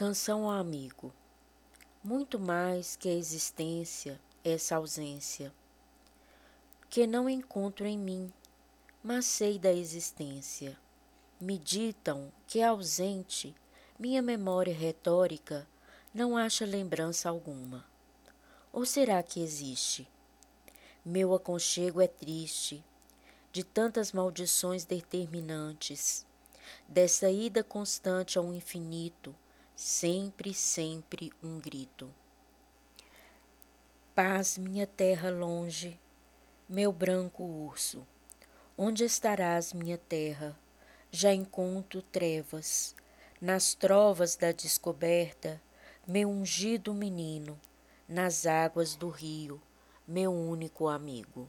Canção ao amigo. Muito mais que a existência, essa ausência, que não encontro em mim, mas sei da existência. Me ditam que ausente, minha memória retórica não acha lembrança alguma. Ou será que existe? Meu aconchego é triste, de tantas maldições determinantes, dessa ida constante ao infinito, sempre, sempre um grito. Paz, minha terra longe, meu branco urso, onde estarás, minha terra? Já encontro trevas, nas trovas da descoberta, meu ungido menino, nas águas do rio, meu único amigo.